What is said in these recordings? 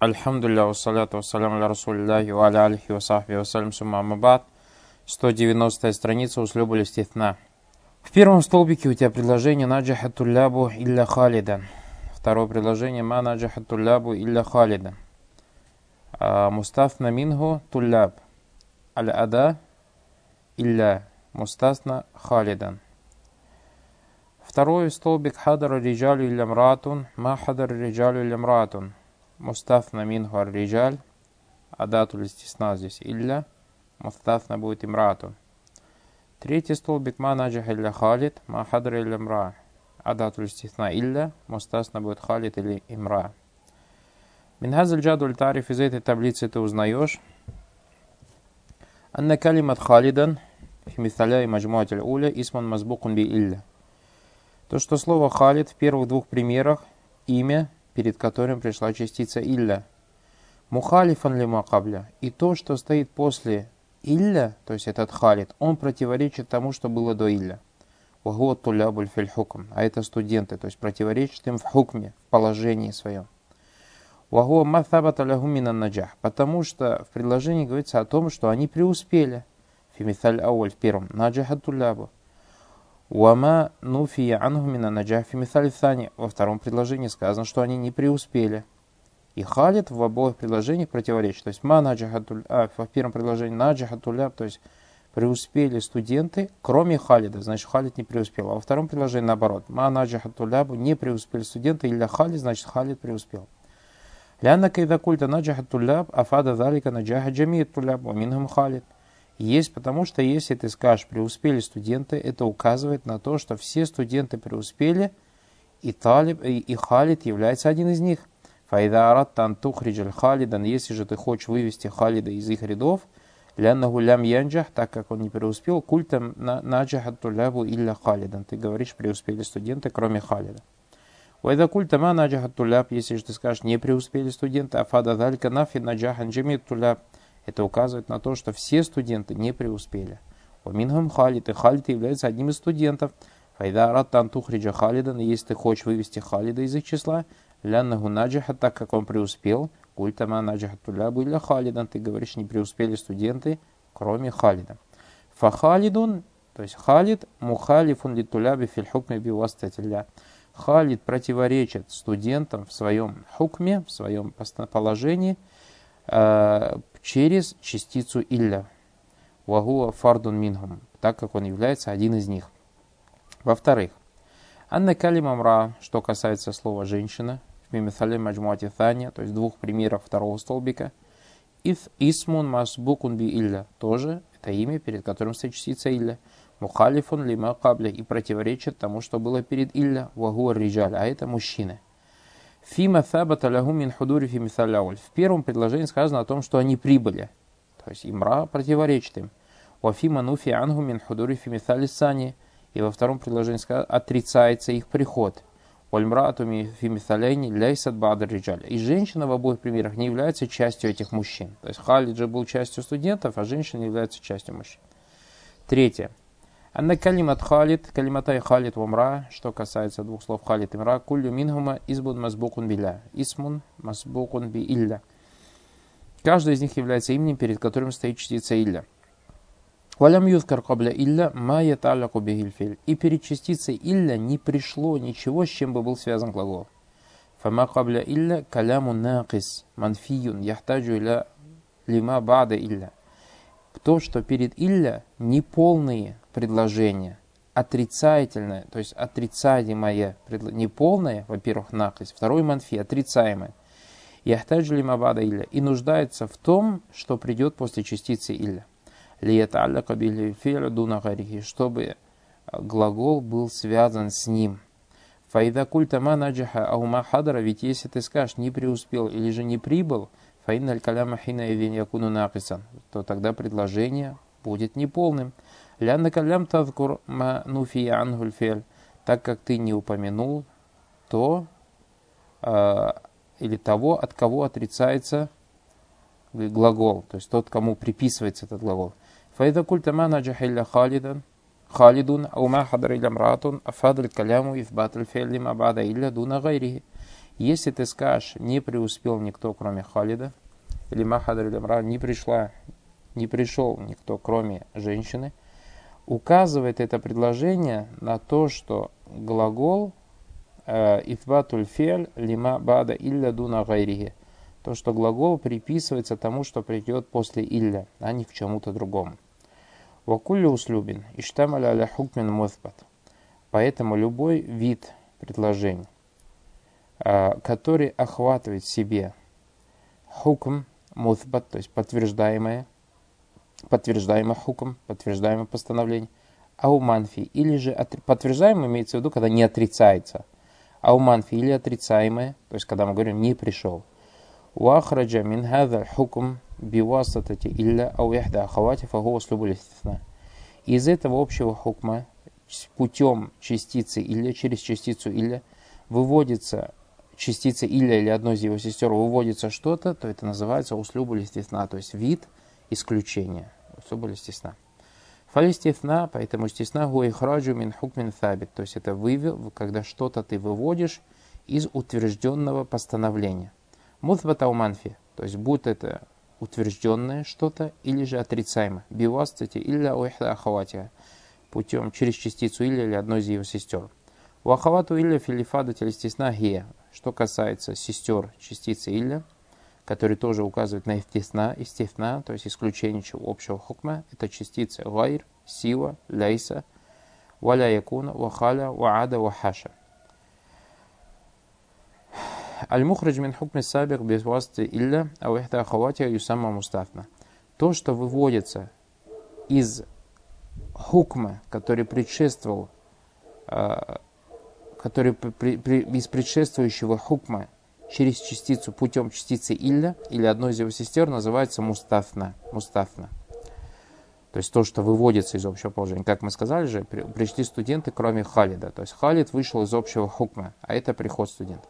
Альхамдулилля, вассаляту вассаляму аля расулиллахи ва аля алихи ва сахби вассалям сумма амабад. 190 страница услюбу стихна. В первом столбике у тебя предложение наджаха туллябу илля халидан. Второе предложение ма наджаха илля халидан. А, мустафна мингу тулляб. Аль-ада илля мустасна халидан. Второй столбик хадар риджалю илля мратун. Ма хадар риджалю илля мратун. Мустафна минху ар-риджаль, а дату стисна здесь илля, мустафна будет имрату. Третий столбик ма наджих илля халид, ма хадр илля мра, а дату стисна илля, Мустафна будет халид или имра. Минхазаль джадуль тариф из этой таблицы ты узнаешь, Анна калимат халидан, خالدا и مثالاء مجموعة الأولى мазбукун би بإلا. То, что слово «халид» в первых двух примерах, имя, перед которым пришла частица илля. Мухалифан ли макабля. И то, что стоит после илля, то есть этот халид, он противоречит тому, что было до илля. Вагуат тулябуль филь хукм. А это студенты, то есть противоречит им в хукме, в положении своем. Вагуа махабата лягумина наджах. Потому что в предложении говорится о том, что они преуспели. Фимиталь ауль в первом. Наджаха тулябу. Уама нуфия ангумина наджафи мисалисани. Во втором предложении сказано, что они не преуспели. И халит в обоих предложениях противоречит. То есть ма наджахатуль, а, в первом предложении наджахатуля, то есть преуспели студенты, кроме халида, значит халид не преуспел. А во втором предложении наоборот. Ма наджахатулябу не преуспели студенты, или халид, значит халид преуспел. Лянна кайда культа наджахатуляб, афада залика наджаха джамият туляб, ваминхам халид. Есть, потому что если ты скажешь, преуспели студенты, это указывает на то, что все студенты преуспели, и, талиб, и, и Халид является один из них. Файда арат тантухриджаль Халидан, если же ты хочешь вывести Халида из их рядов, ляннаху лям янджах, так как он не преуспел, культам наджахат тулябу илля Халидан. Ты говоришь, преуспели студенты, кроме Халида. Вайда культама наджахат туляб, если же ты скажешь, не преуспели студенты, афада далька нафи наджахан джамит туляб, это указывает на то, что все студенты не преуспели. Вамингам Халид, и Халид является одним из студентов. Файда Раттан Тухриджа Халидан, если ты хочешь вывести Халида из их числа, ляннаху наджаха, так как он преуспел, культама наджаха тулябу или Халидан, ты говоришь, не преуспели студенты, кроме Халида. Фахалидун, то есть Халид, мухалифун ли туляби фильхукме бивастатилля. Халид противоречит студентам в своем хукме, в своем положении, э, через частицу илля. Вагуа фардун минхум, так как он является один из них. Во-вторых, Анна калима мра, что касается слова женщина, в мимithале маджмуати таня, то есть двух примеров второго столбика, иф исмун масбукун би илля, тоже это имя, перед которым стоит частица илля, мухалифун лима кабля, и противоречит тому, что было перед илля, вагуа риджаль, а это мужчины. Фима сабата лягу мин худури фи В первом предложении сказано о том, что они прибыли. То есть имра противоречит им. Вафима нуфи ангу мин худури фи сани. И во втором предложении сказано, отрицается их приход. И женщина в обоих примерах не является частью этих мужчин. То есть Халид же был частью студентов, а женщина является частью мужчин. Третье. Анна калимат халид, калиматай халид вамра, что касается двух слов халид и мра, кулю минхума избун мазбукун биля, исмун мазбукун би илля. Каждый из них является именем, перед которым стоит частица илля. Валям юзкар кабля илля ма яталяку бихильфиль. И перед частицей илля не пришло ничего, с чем бы был связан глагол. Фама кабля илля каляму накис манфиюн яхтаджу иля лима бада илля. То, что перед илля неполные предложение отрицательное, то есть отрицаемое, неполное, во-первых, накость, второй манфи, отрицаемое. Яхтаджли мабада илля. И нуждается в том, что придет после частицы илля. Лиета алля кабили дуна чтобы глагол был связан с ним. Фаида культа ма наджаха аума хадара, ведь если ты скажешь не преуспел или же не прибыл, фаинна аль каляма хина якуну написан, то тогда предложение будет неполным. Ляннака лям тазкур ма нуфия ангульфель, так как ты не упомянул то э, или того, от кого отрицается глагол, то есть тот, кому приписывается этот глагол. Файда культа ма наджахилля халидан, халидун, ау ма хадр илля мратун, афад каляму ифбат аль фелли ма бада илля дуна гайрихи. Если ты скажешь, не преуспел никто, кроме Халида, или Махадр или не пришла, не пришел никто, кроме женщины, указывает это предложение на то, что глагол э, ифбатуль фель лима бада илля дуна гайрихи. То, что глагол приписывается тому, что придет после илля, а не к чему-то другому. Вакулли услюбин, иштамаля аля хукмин муthбат. Поэтому любой вид предложений, который охватывает в себе хукм муthбат, то есть подтверждаемое, подтверждаемый хукм, подтверждаемое постановление, ауманфи, или же подтверждаемое имеется в виду, когда не отрицается, ауманфи или отрицаемое, то есть когда мы говорим не пришел. Уахраджа мин хаза хукм бивасатати илля ау яхда ахавати фагу услубу Из этого общего хукма путем частицы или через частицу или выводится частица или или одной из его сестер выводится что-то, то это называется услюбу листисна, то есть вид – исключение. Особо стесна. Фалистисна, поэтому стесна гуихраджу мин хукмин thабит, то есть это вывел, когда что-то ты выводишь из утвержденного постановления. Мутбата уманфи, то есть будь это утвержденное что-то или же отрицаемое. Бивастати или уихда ахаватия, путем через частицу или или одной из его сестер. У ахавату или филифада телестесна гея, что касается сестер частицы или, который тоже указывает на истесна, истесна, то есть исключение общего хукма, это частицы гайр, сила, лейса, валя якуна, вахаля, ваада, вахаша. Аль-мухрадж мин хукми сабик без васты илля, а ухта ахаватия юсамма мустафна. То, что выводится из хукма, который предшествовал, который из предшествующего хукма через частицу путем частицы илля или одной из его сестер называется мустафна. мустафна. То есть то, что выводится из общего положения. Как мы сказали же, пришли студенты, кроме Халида. То есть Халид вышел из общего хукма, а это приход студент.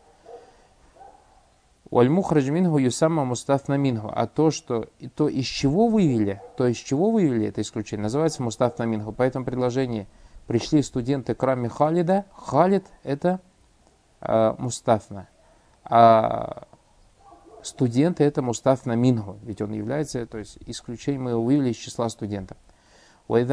Уальмухрадж мингу юсама мустафна мингу. А то, что, то, из чего вывели, то, из чего вывели это исключение, называется мустафна мингу. Поэтому предложение пришли студенты, кроме Халида. Халид это э, мустафна а студенты это мустаф на мингу, ведь он является, то есть исключением мы его вывели из числа студентов. И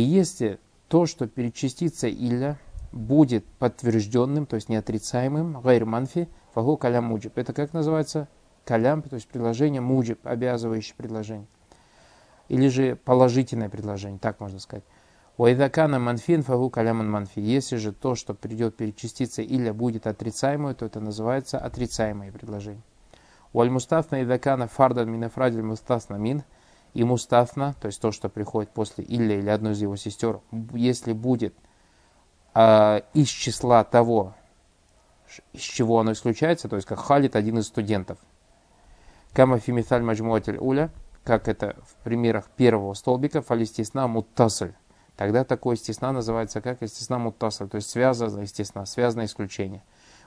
если то, что перед частицей илля будет подтвержденным, то есть неотрицаемым, гайр манфи, фагу калям муджиб. Это как называется? Калям, то есть предложение муджиб, обязывающее предложение. Или же положительное предложение, так можно сказать. Уайдакана манфин фагу каляман манфи. Если же то, что придет перед частицей или будет отрицаемое, то это называется отрицаемое предложение. Уаль мустафна идакана фардан минафрадиль мустафна мин. И мустафна, то есть то, что приходит после или или одной из его сестер, если будет э, из числа того, из чего оно исключается, то есть как халит один из студентов. Кама фимиталь маджмуатель уля, как это в примерах первого столбика, фалистисна муттасль Тогда такое стесна называется как истесна муттаса, то есть связано естественно, связанное исключение.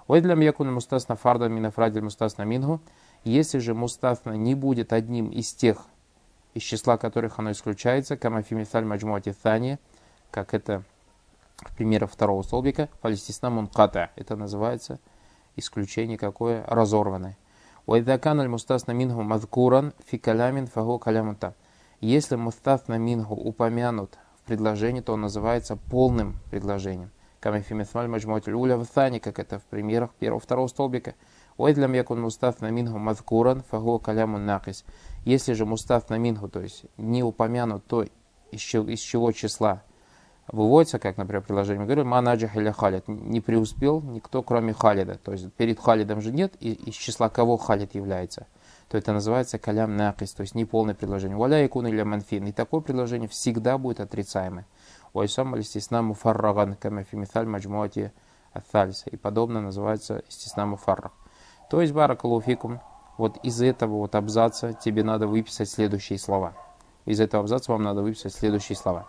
Ой для мьякуна мустасна фарда минафрадиль мустасна мингу. Если же мустасна не будет одним из тех, из числа которых оно исключается, камафимисаль маджмуати thani, как это в примере второго столбика, фалистисна мунката. Это называется исключение какое? Разорванное. Уайдакан аль мустасна мингу мазкуран фи калямин фагу калямунта. Если мустасна мингу упомянут предложение, то он называется полным предложением. Камифимисмаль маджмуатиль уля в thani, как это в примерах первого второго столбика. Уэдлям якун мустаф на минху мазкуран фагу калямун накис. Если же мустаф на минху, то есть не упомянут то, из чего числа выводится, как, например, предложение, мы говорим, манаджах или халид, не преуспел никто, кроме халида. То есть перед халидом же нет, и из числа кого халид является – то это называется калям накис, то есть неполное предложение. Валя икун или манфин. И такое предложение всегда будет отрицаемое. Уайсам алистисна муфарраган, кама фимиталь маджмуати аттальса. И подобно называется истисна муфарраг. То есть, баракалуфикум, вот из этого вот абзаца тебе надо выписать следующие слова. Из этого абзаца вам надо выписать следующие слова.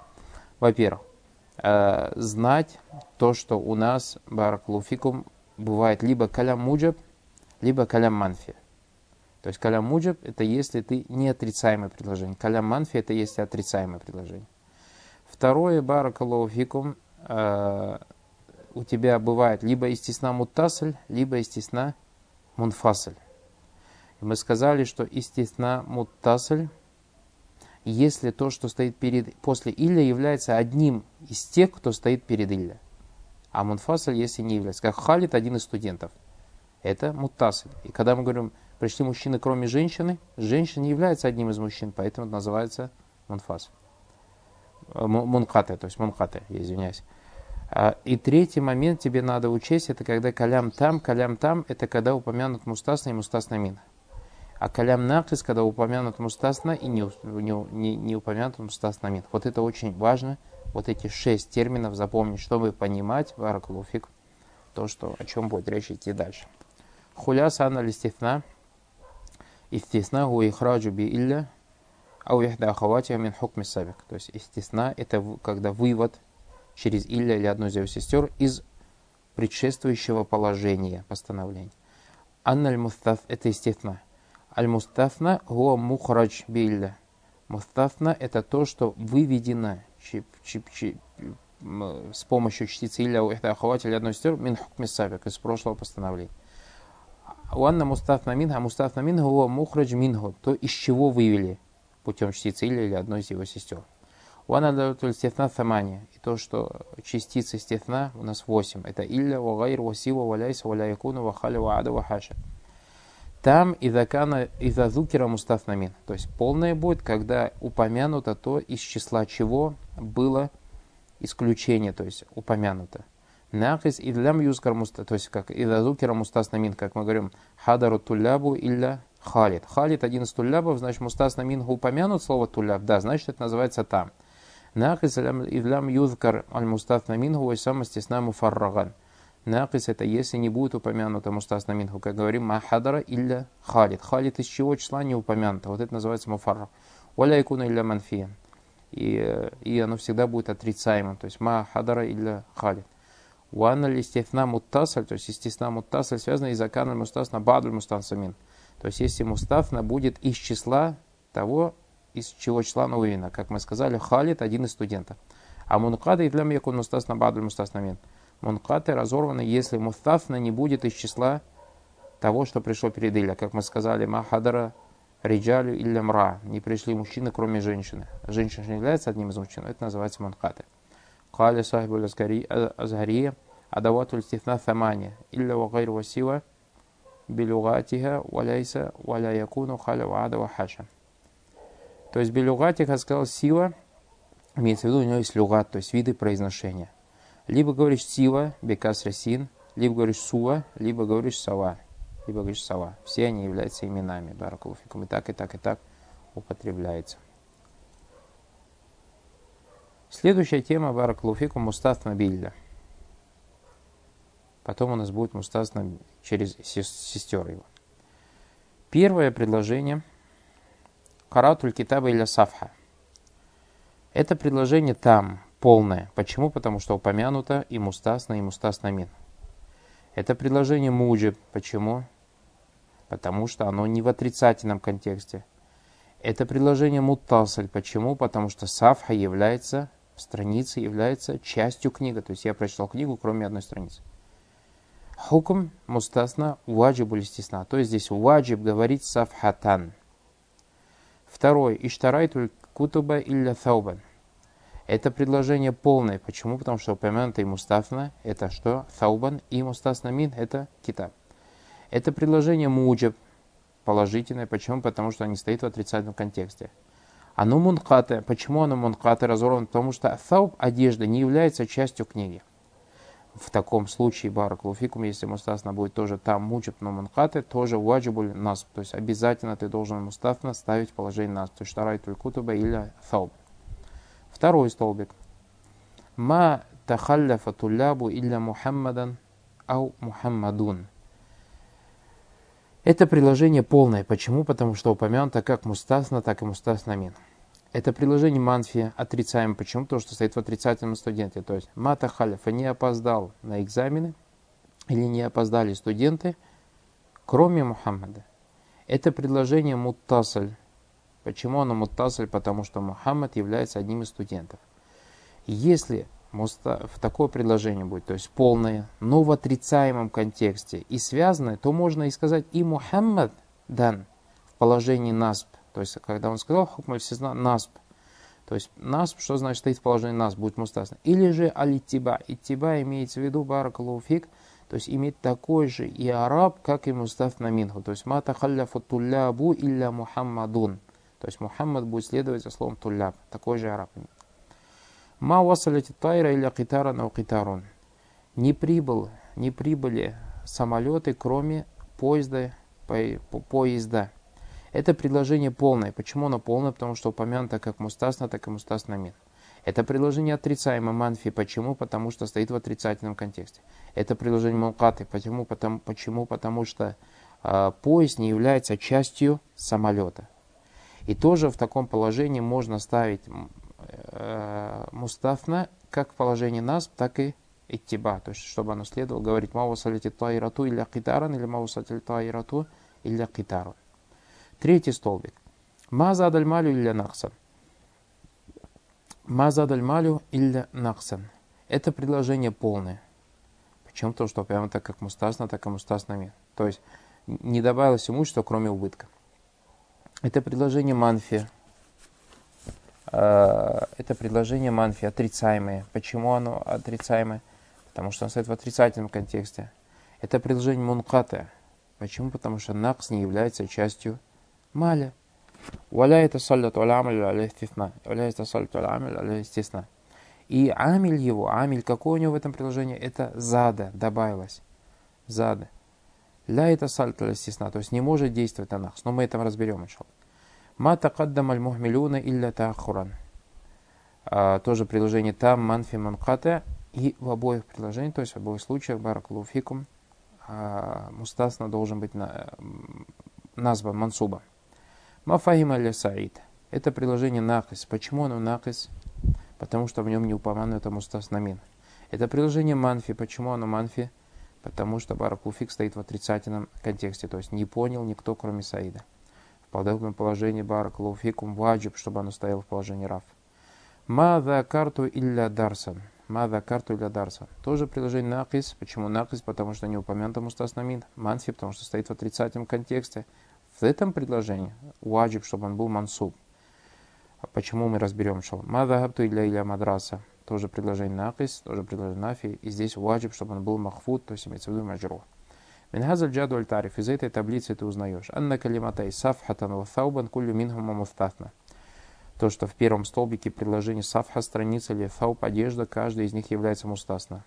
Во-первых, э, знать то, что у нас, баракалуфикум, бывает либо калям муджаб, либо калям манфи. То есть калям муджаб это если ты не отрицаемое предложение. Калям манфи это если отрицаемое предложение. Второе, баракаллаху фикум, э, у тебя бывает либо истисна муттасль, либо истисна мунфасль. И мы сказали, что истисна муттасль, если то, что стоит перед, после илля, является одним из тех, кто стоит перед илля. А мунфасль, если не является. Как Халид, один из студентов. Это муттасль. И когда мы говорим, пришли мужчины, кроме женщины, женщина не является одним из мужчин, поэтому это называется мунфас. Э, мункате, то есть мункате, извиняюсь. А, и третий момент тебе надо учесть, это когда калям там, калям там, это когда упомянут мустасна и мустасна мин. А калям накис, когда упомянут мустасна и не, не, не, не упомянут мустасна мин. Вот это очень важно, вот эти шесть терминов запомнить, чтобы понимать, варакулуфик, то, что, о чем будет речь идти дальше. Хуляса ана листифна, истисна гу ихраджу би илля, ау яхда ахаватия мин хукми сабик. То есть истисна это когда вывод через Илля или одну из его сестер из предшествующего положения постановления. Анна аль-мустаф – это естественно. Аль-мустафна – гуа мухрадж билля. Мустафна – это то, что выведено чип, чип, чип, с помощью частицы Илля у или одной сестер мин хукми сабик из прошлого постановления. Уанна мустафна минха, мустафна минха гуа мухрадж минху, то из чего вывели путем частицы Илля или одной из его сестер. Уанадатуль стефна самани. И то, что частицы стефна у нас 8. Это илля, вагайр, васива, валяйса, валяякуна, вахаля, ваада, вахаша. Там изакана изазукера мустафнамин. То есть полное будет, когда упомянуто то, из числа чего было исключение, то есть упомянуто. Накис идлям юзкар муста, то есть как изазукера мустафнамин, как мы говорим, хадару тулябу илля халид. Халид один из тулябов, значит мустафнамин упомянут слово туляб, да, значит это называется там. Накис идлам юзкар аль-мустафна минху вайсам стесна муфарраган. Накис это если не будет упомянуто мустасна минху, как говорим, махадара илля халид. Халид из чего числа не упомянуто. Вот это называется муфарраг. Валя икуна илля манфия. И, и оно всегда будет отрицаемым. То есть ма хадара илля халид. Уанна листифна муттасаль, то есть истисна муттасаль связано из акана мустасна бадль мустансамин. То есть если мустафна будет из числа того, из чего числа Нуина. Как мы сказали, Халид один из студентов. А мункаты и для якун мустас на бадль мустас намин. Мункаты разорваны, если мустафна не будет из числа того, что пришло перед Иля. Как мы сказали, Махадара Риджалю или Мра. Не пришли мужчины, кроме женщины. Женщина не является одним из мужчин. Это называется мункаты. Кали сахибу азгария адавату стифна самания. Илля вагайр васива билюгатиха валяйса валя якуну халя ваада вахаша. То есть белюгат, я сказал, сила, имеется в виду, у него есть люгат, то есть виды произношения. Либо говоришь сила, бекас ресин, либо говоришь сува, либо говоришь сава, либо говоришь сава. Все они являются именами баракулуфикум. И так, и так, и так употребляется. Следующая тема баракулуфикум мустафна билля. Потом у нас будет мустафна через сестер его. Первое предложение – Каратуль китаба или сафха. Это предложение там, полное. Почему? Потому что упомянуто и мустасна, и мустасна мин. Это предложение муджиб. Почему? Потому что оно не в отрицательном контексте. Это предложение муттасль. Почему? Потому что сафха является, страница является частью книги. То есть я прочитал книгу, кроме одной страницы. Хукм мустасна ваджибу листисна. То есть здесь ваджиб говорит сафхатан. Второй. Иштарайтуль кутуба илля таубан. Это предложение полное. Почему? Потому что упомянутый мустафна – это что? Таубан. И мустасна мин – это китаб. Это предложение муджаб, положительное. Почему? Потому что не стоит в отрицательном контексте. Оно мункате. Почему оно мункате разорвано? Потому что тауб, одежда, не является частью книги в таком случае баракулуфикум, если мустасна будет тоже там мучат но манкаты, тоже ваджибуль нас. То есть обязательно ты должен мустасна ставить положение нас. То есть штарайтуль кутуба или тауб. Второй столбик. Ма тахалляфа тулябу илля Мухаммадан ау Мухаммадун. Это приложение полное. Почему? Потому что упомянуто как мустасна, так и мустасна мин. Это приложение манфи отрицаем. Почему? Потому что стоит в отрицательном студенте. То есть мата халифа не опоздал на экзамены или не опоздали студенты, кроме Мухаммада. Это предложение муттасль. Почему оно муттасль? Потому что Мухаммад является одним из студентов. Если в такое предложение будет, то есть полное, но в отрицаемом контексте и связанное, то можно и сказать и Мухаммад дан в положении насб. То есть, когда он сказал хукмаль насб, то есть насб, что значит стоит в положении насб, будет мустасна. Или же алитиба. Итиба имеется в виду баракалуфик, то есть иметь такой же и араб, как и мустаф на минху. То есть мата халляфу туллябу илля мухаммадун. То есть Мухаммад будет следовать за словом тулляб. Такой же араб. Ма васалити тайра или китара на китарун. Не прибыл, не прибыли самолеты, кроме поезда, по, по, поезда. Это предложение полное. Почему оно полное? Потому что упомянуто как мустасна, так и мустасна мин. Это предложение отрицаемо манфи. Почему? Потому что стоит в отрицательном контексте. Это предложение мулкаты. Почему? Потому, почему? Потому что э, поезд не является частью самолета. И тоже в таком положении можно ставить э, мустафна как в положении нас, так и иттиба. То есть, чтобы оно следовало говорить маусалити таирату или китаран, или маусалити таирату или китаран. Третий столбик. Мазадаль малю или нахсан. Мазадаль малю или нахсан. Это предложение полное. Почему? то, что прямо так как мустасна, так и мустасна. То есть не добавилось имущества, кроме убытка. Это предложение Манфи. А, это предложение Манфи отрицаемое. Почему оно отрицаемое? Потому что оно стоит в отрицательном контексте. Это предложение Мунката. Почему? Потому что Накс не является частью Маля. Валя это саллат амаль алейхтисна. Валя это саллат амаль алейхтисна. И амиль его, амиль, какое у него в этом предложении? Это зада добавилось. Зада. Ля это сальта естественно, то есть не может действовать на нас. Но мы это разберем, иншалл. Ма тақаддам аль мухмилюна илля таахуран. А, тоже приложение там, манфи манката. И в обоих приложениях, то есть в обоих случаях, баракулуфикум, а, мустасна должен быть на, назван мансуба. Мафахим аля саид. Это приложение накис. Почему оно накис? Потому что в нем не упомянуто мустас намин. Это приложение манфи. Почему оно манфи? Потому что баракулфик стоит в отрицательном контексте. То есть не понял никто, кроме Саида. В подобном положении баракулфикум ваджиб, чтобы оно стояло в положении раф. Мада карту илля дарсан. Мада карту илля дарсан. Тоже приложение накис. Почему накис? Потому что не упомянуто мустас намин. Манфи, потому что стоит в отрицательном контексте. В этом предложении ваджиб, чтобы он был мансуб. А почему мы разберем шал? Мадахабту или иля мадраса. Тоже предложение накис, тоже предложение нафи. И здесь ваджиб, чтобы он был махфуд, то есть имеется в виду маджру. Минхазаль джаду аль тариф. Из этой таблицы ты узнаешь. Калиматай сафхатан ва thauban кулю минхума мустатна. То, что в первом столбике предложение сафха, страница или тhaуб, одежда, каждый из них является мустасна.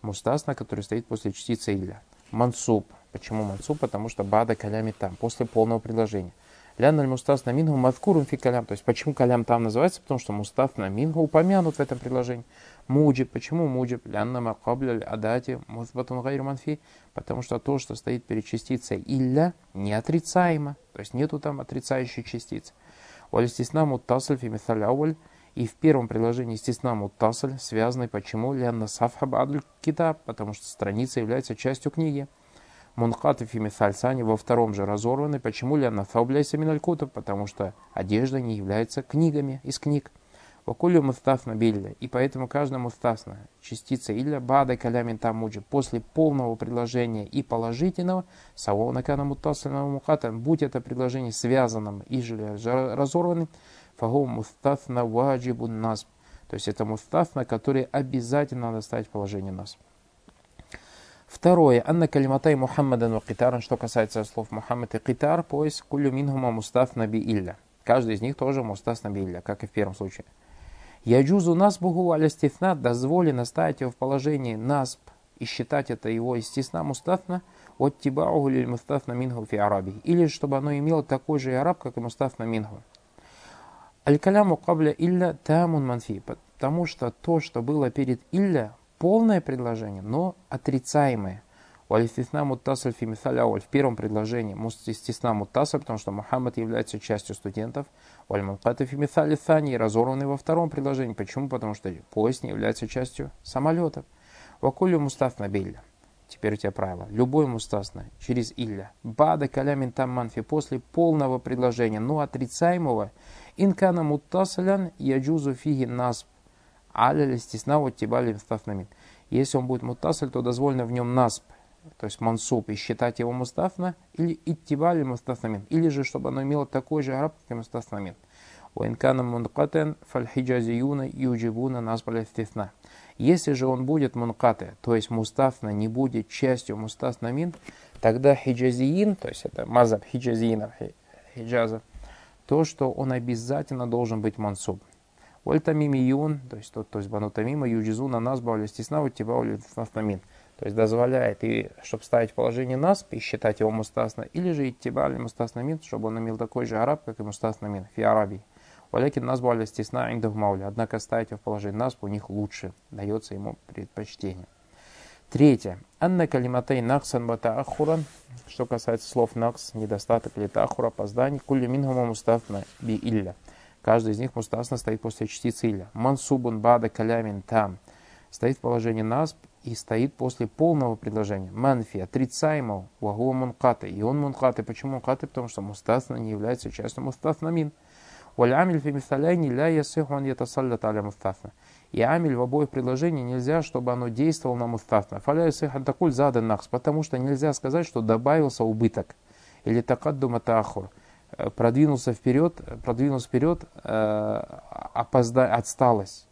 Мустасна, который стоит после частицы илля. Мансуб. Почему мансуб? Потому что бада калями там, после полного предложения. Лян мустас на мингу мадкурум фи калям. То есть почему калям там называется? Потому что мустаф на упомянут в этом предложении. Муджиб. Почему муджиб? Лянна макабля адати музбатун гайр манфи. Потому что то, что стоит перед частицей илля, не отрицаемо. То есть нету там отрицающей частицы. Валистисна муттасль фи митхаль и в первом предложении стесна муттасль, связанный почему? Лянна сафхаб адль китаб, потому что страница является частью книги. Мункаты фимисальсани во втором же разорваны. Почему ли она фаубляйся миналькутов? Потому что одежда не является книгами из книг. Вакулю мустафна билля. И поэтому каждая мустафна, частица или бада калямин тамуджи, после полного предложения и положительного, савонакана мутасленного муката, будь это предложение связанным и же разорванным, фагу мустафна ваджибун насб. То есть это мустафна, который обязательно надо ставить положение нас. Второе. Анна калиматай Мухаммадан китаран, что касается слов Мухаммад и китар, пояс кулю минхума мустаф наби илля. Каждый из них тоже мустаф наби илля, как и в первом случае. Яджузу насбуху аля стифна, дозволено ставить его в положении насб и считать это его естественно мустафна от тибауху или мустафна минху фи араби. Или чтобы оно имело такой же араб, как и мустафна минху. Аль-каляму кабля илля тамун манфи, потому что то, что было перед илля, полное предложение, но отрицаемое. Валистисна муттасаль фи в первом предложении мустисна муттасаль, потому что Мухаммад является частью студентов. Вальманката фи мисали сани, разорванный во втором предложении. Почему? Потому что поезд не является частью самолетов. Вакулю мустафна билля. Теперь у тебя правило. Любой мустасна через илля. Бада калямин тамманфи после полного предложения, но отрицаемого. Инкана муттасалян яджузу фиги насб Аля листисна вот тибали мустафнамин. Если он будет мутасль, то дозволено в нем насп, то есть мансуб, и считать его мустафна, или иттибали мустафнамин, или же, чтобы оно имело такой же араб, как и мустафнамин. Уинкана мункатен фальхиджазиюна юджибуна насбаля стисна. Если же он будет мункаты, то есть мустафна не будет частью мустафнамин, тогда хиджазиин, то есть это мазаб хиджазиинов, хиджаза, то, что он обязательно должен быть мансуб. Вальтамимиюн, то есть тот, то есть банутамима, юджизуна насба, стесна, тиба, нафнамин. То есть дозволяет, и, чтобы ставить положение насп и считать его мустасна, или же иттиба или мустаснамин, чтобы он имел такой же араб, как и мустаснамин, фи арабии. Валякин насбу аля стесна индах мауля. Однако ставить его в положение насб у них лучше, дается ему предпочтение. Третье. Анна калиматей наксан бата ахуран. Что касается слов накс, недостаток или тахура, опоздание, кулли минхума мустафна би илля. Каждый из них мустасна стоит после частицы илля. Мансубун бада калямин там. Стоит в положении насб и стоит после полного предложения. Манфи, отрицаемого, вагуа мункаты. И он мункаты. Почему мункаты? Потому что мустасна не является частью мустаснамин. Валямиль фи мисаляйни ля ясиху ан ятасаллят аля мустафна. И амиль в обоих предложениях нельзя, чтобы оно действовало на мустафна. Фаля ясихан такуль задан нахс, потому что нельзя сказать, что добавился убыток. Или такаддума таахур. Э, продвинулся вперед, продвинулся вперед, э, опозда, отсталость.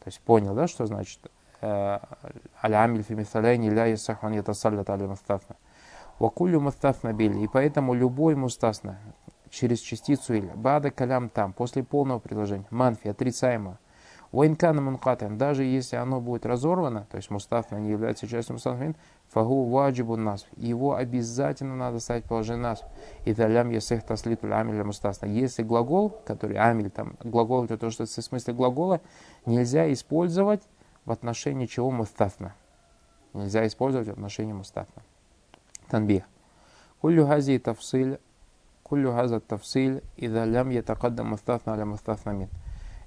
То есть понял, да, что значит? Э, Аль-амиль фи мисаляйни ля ясиху ан ятасаллят аля мустафна. Вакулю мустафна били. И поэтому любой мустасна, через частицу или. Бада калям там, после полного предложения. Манфи, отрицаемо. Вайнкана мункатан, даже если оно будет разорвано, то есть мустафна не является частью мустафмин, фагу ваджибу нас. Его обязательно надо ставить положение нас. И талям ясех таслитуль амиля мустасна. Если глагол, который амиль, там, глагол это то, что в смысле глагола, нельзя использовать в отношении чего мустафна. Нельзя использовать в отношении мустафна. Танбих. Кулю хази тафсиль Кулю газа тавсиль и далям ятакаддам мустафна аля мустафна мин.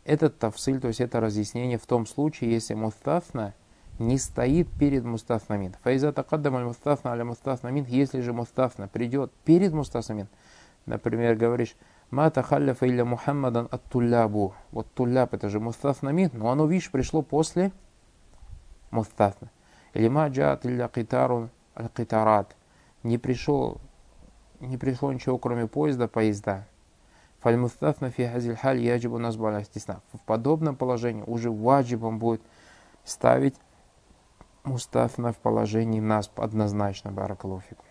Этот тавсиль, то есть это разъяснение в том случае, если мустафна не стоит перед мустафна мин. Файза такаддам аль мустафна аля мустафна мин, если же мустафна придет перед мустафна мин, например, говоришь, Ма тахалляфа илля Мухаммадан от туллябу. Вот тулляб это же мустафна мин, но оно, видишь, пришло после мустафна. Или ма джаат илля китарун аль китарат. Не пришел не пришло ничего, кроме поезда, поезда. Фальмустафна фи хазиль халь яджибу насбу В подобном положении уже ваджибом будет ставить мустафна в положении насб однозначно, баракалуфику.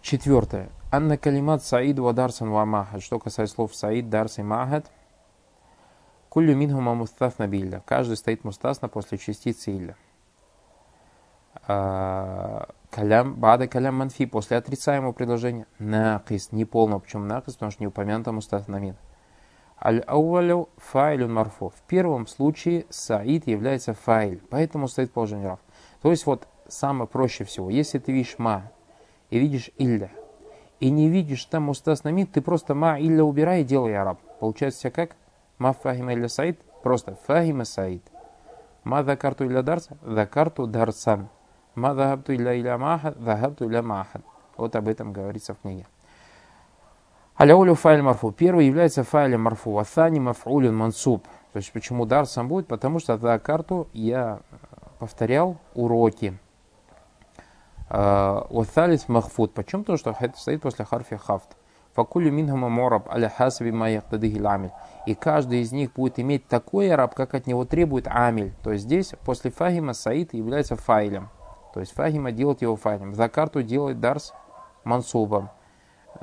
Четвертое. Анна калимат саид ва дарсан. Что касается слов саид, дарс и махад. Кулю минхума мустафна билля. Каждый стоит мустасна после частицы илля. А, Калям, бада калям манфи, после отрицаемого предложения. Накис, неполного. Почему накис? Потому что не упомянуто мустафнамин. Аль-ауалю файлюн марфу. В первом случае саид является файль, поэтому стоит положение рав. То есть вот самое проще всего, если ты видишь ма и видишь илля, и не видишь там мустаснамин, ты просто ма илля убирай и делай араб. Получается как? Ма фахима илля саид, просто фахима саид. Ма за карту илля за карту дарсан. Ма захабту илля иля махад, захабту иля махад. Вот об этом говорится в книге. Аляулю файль марфу. Первый является файлем марфу. Асани мафулин мансуб. То есть почему дар сам будет? Потому что за карту я повторял уроки. Вассалис махфуд. Почему? Потому что стоит после харфи хафт. Факулю минхама мораб аля хасаби ма ламиль. И каждый из них будет иметь такой араб, как от него требует амиль. То есть здесь после фахима саид является файлем. То есть фахима делать его фахим. За карту делать дарс мансубом.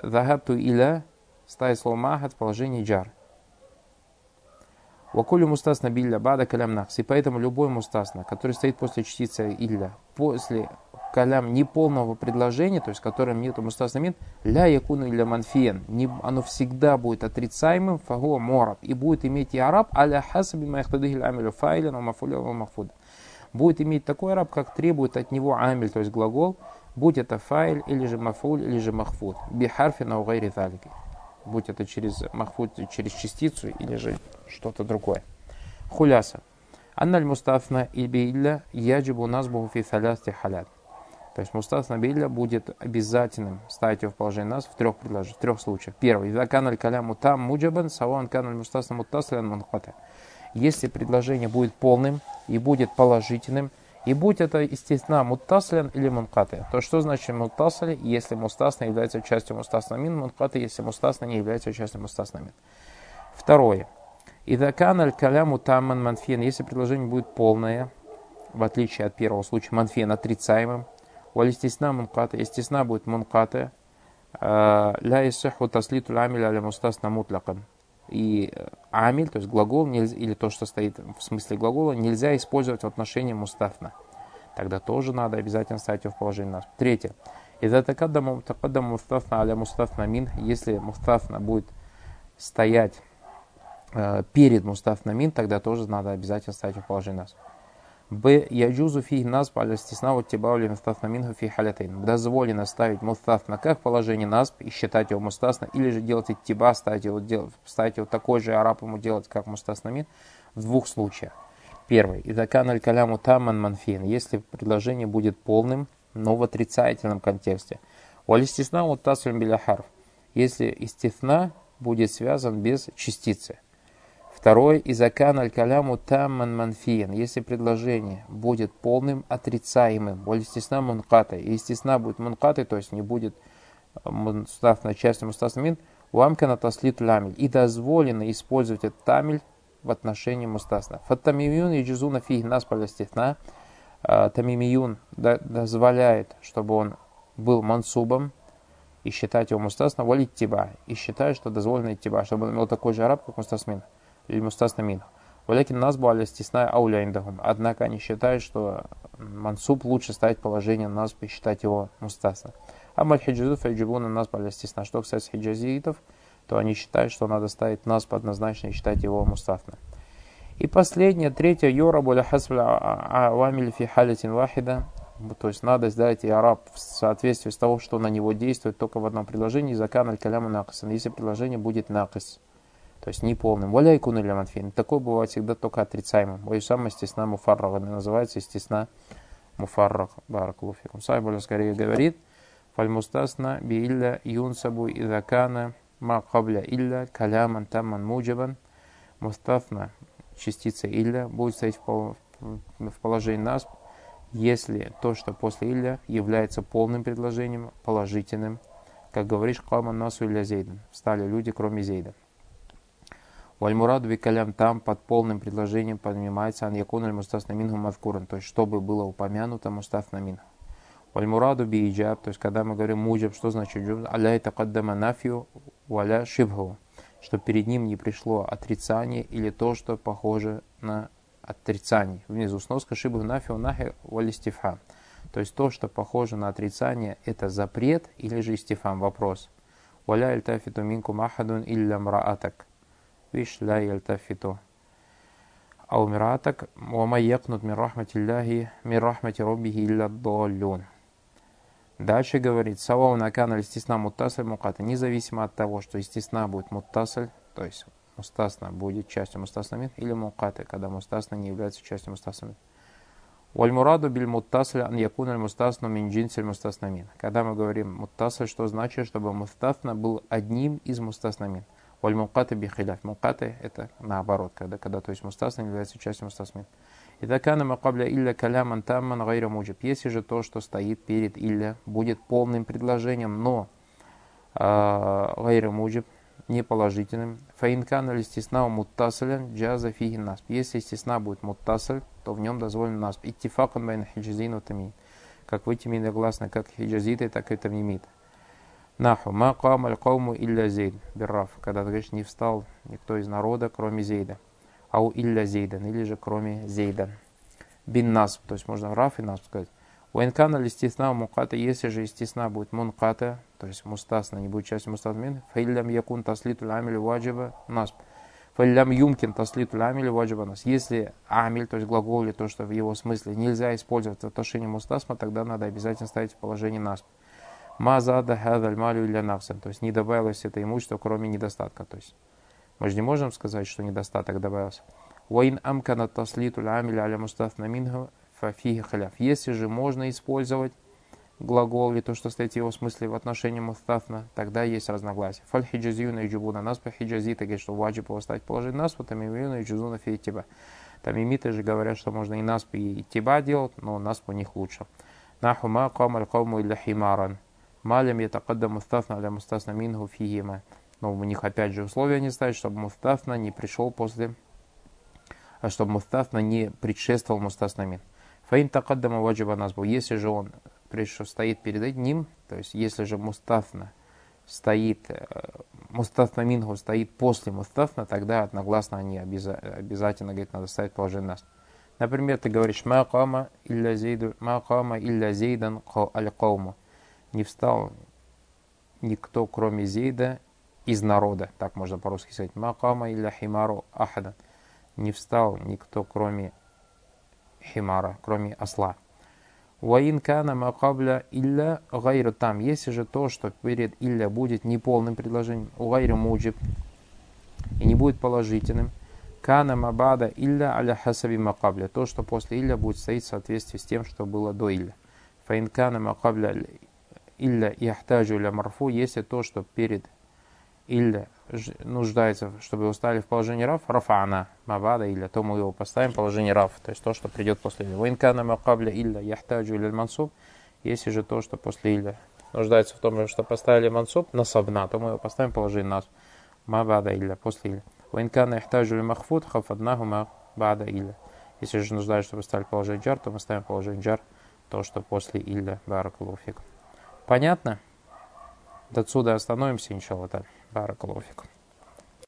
Захабту иля ставит слово махат в положении джар. Вакулю мустасна билля бада калям нахс. И поэтому любой мустасна, который стоит после частицы илля, после калям неполного предложения, то есть в котором нету мустасна мин, ля якуну илля манфиен, оно всегда будет отрицаемым, фагуа мораб, и будет иметь и араб, аля хасаби маихтадихиль амилю файлен, мафуля мафуда будет иметь такой раб, как требует от него амель, то есть глагол, будь это файль, или же мафуль, или же махфуд. Бихарфи на угайри талики. Будь это через махфуд, через частицу, или же что-то другое. Хуляса. Анналь мустафна и бейля яджибу назбуху фи халясти халят. То есть мустасна билля будет обязательным ставить его в положение нас в трех предложениях, в трех случаях. Первый. Ида каналь каляму там муджабан, саван каналь мустасна муттаслян манхвата. Если предложение будет полным и будет положительным, и будь это, естественно, муттаслян или мункаты. То что значит муттасли, если мустасна является частью мустаснамин, мункаты, если мустасна не является частью мустаснамин. Второе. Ида каналь каляму тамман манфин, если предложение будет полное, в отличие от первого случая, манфин отрицаемым, Валь истисна мунката. Истисна будет мунката. Ля исиху таслиту амиль аля мустасна мутлакан. И амиль, то есть глагол, нельзя, или то, что стоит в смысле глагола, нельзя использовать в отношении мустафна. Тогда тоже надо обязательно ставить его в положение нас. Третье. Из-за такаддама мустафна аля мустафна мин, если мустафна будет стоять э, перед мустафна мин, тогда тоже надо обязательно ставить в положение нас. Б. Яджузу фи насб аля стесна тибаули мустафна минху фи халятейн. Дозволено ставить мустафна как положение насб и считать его мустасна, или же делать иттиба, ставить его, делать, ставить его такой же араб ему делать, как мустасна мин, в двух случаях. Первый. Идакан аль каляму таман манфин. Если предложение будет полным, но в отрицательном контексте. Валь стесна вот таслим биляхарф. Если истифна будет связан без частицы. Второй, изакан аль-каляму тамман манфиен. Если предложение будет полным отрицаемым, более естественно мункатой, и естественно будет мункатой, то есть не будет э, мустав на части мустав мин, уамкана таслит ламиль. И дозволено использовать этот тамиль в отношении мустасна. Фаттамимиюн и джизуна фиг нас палестихна. Э, тамимиюн дозволяет, чтобы он был мансубом, и считать его мустасна, валить тиба, и считает, что дозволено тиба, чтобы он имел такой же араб, как мустасмин мустасна минх. Валякин насбу аля стесная ауля индахум. Однако они считают, что мансуб лучше ставить положение насб и считать его мустасна. А мальхиджизу файджибуна насб аля стесна. Что касается хиджазитов, то они считают, что надо ставить насб однозначно и считать его мустасна. И последнее, третье, йора боля хасбля авамиль фи халятин вахида. То есть надо сдать и араб в соответствии с того, что на него действует только в одном предложении, закан аль каляму накасан. Если предложение будет накас то есть неполным. Воля икун или манфин. Такое бывает всегда только отрицаемым. Сам естественно муфаррах. Называется естественно муфаррах. Баракулуфикум. Сайбуля скорее говорит. Фальмустасна би илля юнсабу идакана ма кабля илля каляман тамман муджабан. Мустафна частица илля будет стоять в положении нас, если то, что после илля является полным предложением, положительным, как говоришь, кама насу или зейдан. Встали люди, кроме зейда. Вальмураду викалям там под полным предложением поднимается ан якун аль мустаф наминху мазкуран, то есть чтобы было упомянуто мустаф наминху. Вальмураду бииджаб, то есть когда мы говорим муджаб, что значит джуб? Аля такаддама нафию валя шибху, что перед ним не пришло отрицание или то, что похоже на отрицание. Внизу сноска шибху нафию нахи валистифхам. То есть то, что похоже на отрицание, это запрет или же истифам, вопрос. Валя аль тафиту минку махадун илля мраатак. Виш ла ялтафиту. А умиратак, вама якнут мир рахматилляхи, мир рахмати роббихи илля доллюн. Дальше говорит, савау накана естественно муттасль муката, независимо от того, что естественно будет муттасль, то есть мустасна будет частью мустасна или мукаты, когда мустасна не является частью мустасна Вальмураду биль муттасль ан якун аль мустасну мин джинсель мустаснамин. Когда мы говорим муттасль, что значит, чтобы мустасна был одним из мустаснамин. Валь мукаты бихиляф. Мукаты это наоборот, когда, когда то есть мустасна является частью мустасмин. وإذا كان ما قبل إلا كلاما تاما غير موجب. Если же то, что стоит перед إلا, будет полным предложением, но غير موجب, неположительным. فإن كان الاستثناء متصلا جاز فيه النصب. Если استثناء будет متصل, то в нем дозволен نصب. اتفاقا بين الحجازيين والتميميين. Согласно, как хиджазиты, так и тамимиты. نحو ما قام القوم إلا زيد بالرفع, когда ты говоришь, не встал никто из народа, кроме зейда. Ау илля зейдан, или же кроме зейда. Бин нас, то есть можно раф и нас сказать. Уэнкана ли стесна муката, если же стесна будет мунката, то есть мустасна, не будет частью мустасмин, фаиллям якун таслиту амиль ваджиба нас. Фаиллям юмкин таслиту амиль ваджиба нас. Если амиль, то есть глагол или то, что в его смысле нельзя использовать в отношении мустасма, тогда надо обязательно ставить в положение нас. Мазада хадаль малю или наксан. То есть не добавилось это имущество, кроме недостатка. То есть мы же не можем сказать, что недостаток добавился. Ваин амкана таслиту амиля аля мустафна минху фафиха халяф. Если же можно использовать глагол или то, что стоит в его смысле в отношении мустафна, тогда есть разногласие. Фаль хиджазиюна и джубуна нас по хиджазита говорит, что ваджиб его положить нас, вот там и джузуна фи тебя. Там имиты же говорят, что можно и нас и тебя делать, но нас по них лучше. Наху ма камаль кауму или химаран. Малям ятакадда мустафна аля мустасна мингу фигима. Но у них опять же условия не ставят, чтобы мустафна не пришел после, а чтобы мустафна не предшествовал мустасна мин. Фаин такаддама ваджиба назбу. Если же он пришел, стоит перед ним, то есть если же мустафна стоит, э, мустафна мингу стоит после мустафна, тогда одногласно они обязательно, говорит, надо ставить положение нас. Например, ты говоришь «Ма кама илля зейдан аль кауму». Не встал никто, кроме Зейда, из народа. Так можно по-русски сказать. «Ма кама илля химару ахада». Не встал никто, кроме химара, кроме осла. Ваин кана макабля илля гайру там. Если же то, что перед илля будет неполным предложением, гайру муджиб, и не будет положительным, кана мабада илля аля хасаби макабля. То, что после илля будет стоять в соответствии с тем, что было до илля. Фаин кана макабля илля яхтаджу ля марфу, если то, что перед илля нуждается, чтобы его ставили в положение раф, рафана, мабада или то мы его поставим в положение раф, то есть то, что придет после илля. Ваинкана макабля илля яхтаджу или мансуб, если же то, что после илля нуждается в том, что поставили мансуб, насабна, то мы его поставим в положение нас, мабада илля, после илля. Ваинкана яхтаджу или махфуд, хафаднаху мабада илля. Если же нуждается, чтобы поставили положение джар, то мы ставим положение джар, то, что после илля, баракалуфик. Понятно? До отсюда остановимся, иншаллах. Баракалуфик.